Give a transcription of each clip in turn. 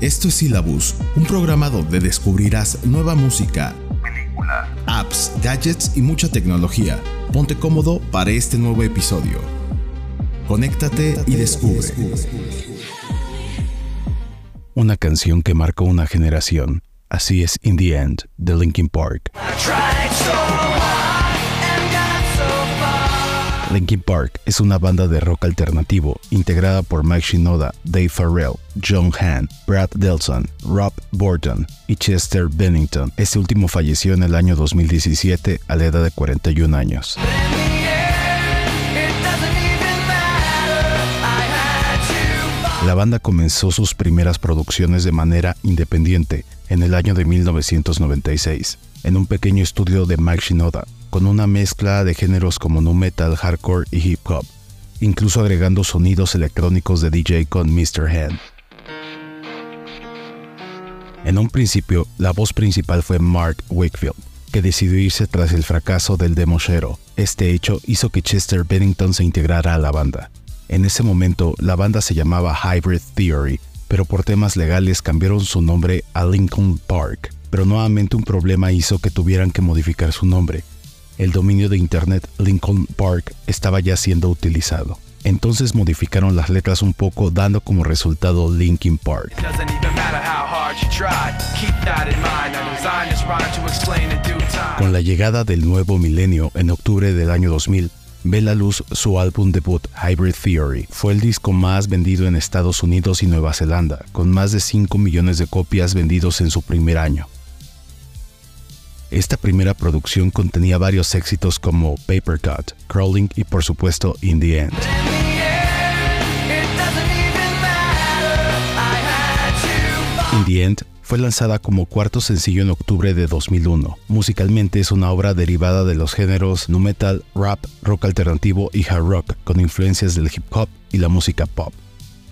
Esto es Syllabus, un programa donde descubrirás nueva música, película, apps, gadgets y mucha tecnología. Ponte cómodo para este nuevo episodio. Conéctate y descubre. Una canción que marcó una generación. Así es In the End, de Linkin Park. Linkin Park es una banda de rock alternativo integrada por Mike Shinoda, Dave Farrell, John Hamm, Brad Delson, Rob Borton y Chester Bennington. Este último falleció en el año 2017 a la edad de 41 años. La banda comenzó sus primeras producciones de manera independiente en el año de 1996, en un pequeño estudio de Mike Shinoda, con una mezcla de géneros como nu metal, hardcore y hip hop, incluso agregando sonidos electrónicos de DJ con Mr. Hand. En un principio, la voz principal fue Mark Wakefield, que decidió irse tras el fracaso del demo Shero. Este hecho hizo que Chester Bennington se integrara a la banda. En ese momento, la banda se llamaba Hybrid Theory, pero por temas legales cambiaron su nombre a Lincoln Park. Pero nuevamente un problema hizo que tuvieran que modificar su nombre. El dominio de Internet Lincoln Park estaba ya siendo utilizado. Entonces modificaron las letras un poco dando como resultado Linkin Park. Con la llegada del nuevo milenio en octubre del año 2000, ve la luz su álbum debut Hybrid Theory. Fue el disco más vendido en Estados Unidos y Nueva Zelanda, con más de 5 millones de copias vendidos en su primer año. Esta primera producción contenía varios éxitos como Paper Cut, Crawling y por supuesto In the End. In the End fue lanzada como cuarto sencillo en octubre de 2001. Musicalmente es una obra derivada de los géneros nu metal, rap, rock alternativo y hard rock, con influencias del hip hop y la música pop.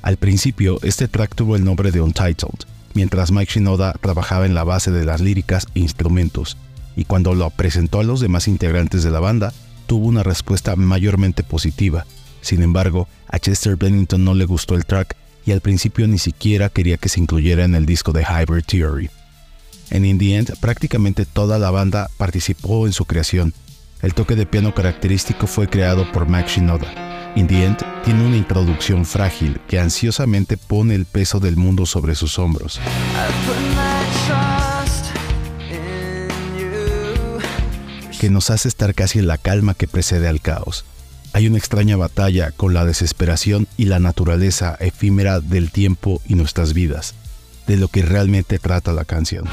Al principio, este track tuvo el nombre de Untitled, mientras Mike Shinoda trabajaba en la base de las líricas e instrumentos, y cuando lo presentó a los demás integrantes de la banda, tuvo una respuesta mayormente positiva. Sin embargo, a Chester Bennington no le gustó el track y al principio ni siquiera quería que se incluyera en el disco de Hybrid Theory. En In the End, prácticamente toda la banda participó en su creación. El toque de piano característico fue creado por Max Shinoda. In the End tiene una introducción frágil que ansiosamente pone el peso del mundo sobre sus hombros. Que nos hace estar casi en la calma que precede al caos hay una extraña batalla con la desesperación y la naturaleza efímera del tiempo y nuestras vidas, de lo que realmente trata la canción.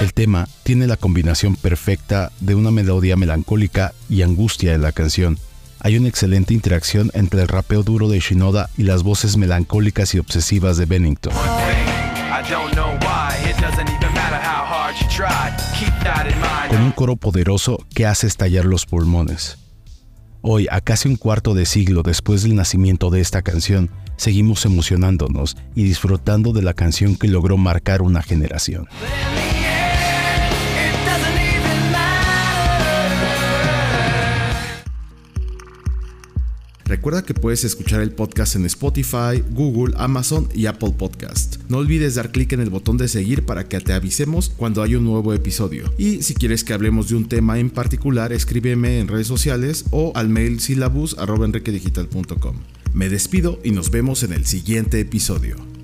El tema tiene la combinación perfecta de una melodía melancólica y angustia en la canción. Hay una excelente interacción entre el rapeo duro de Shinoda y las voces melancólicas y obsesivas de Bennington. Con un coro poderoso que hace estallar los pulmones. Hoy, a casi un cuarto de siglo después del nacimiento de esta canción, seguimos emocionándonos y disfrutando de la canción que logró marcar una generación. Recuerda que puedes escuchar el podcast en Spotify, Google, Amazon y Apple Podcast. No olvides dar clic en el botón de seguir para que te avisemos cuando hay un nuevo episodio. Y si quieres que hablemos de un tema en particular, escríbeme en redes sociales o al mail syllabus.enriquedigital.com. Me despido y nos vemos en el siguiente episodio.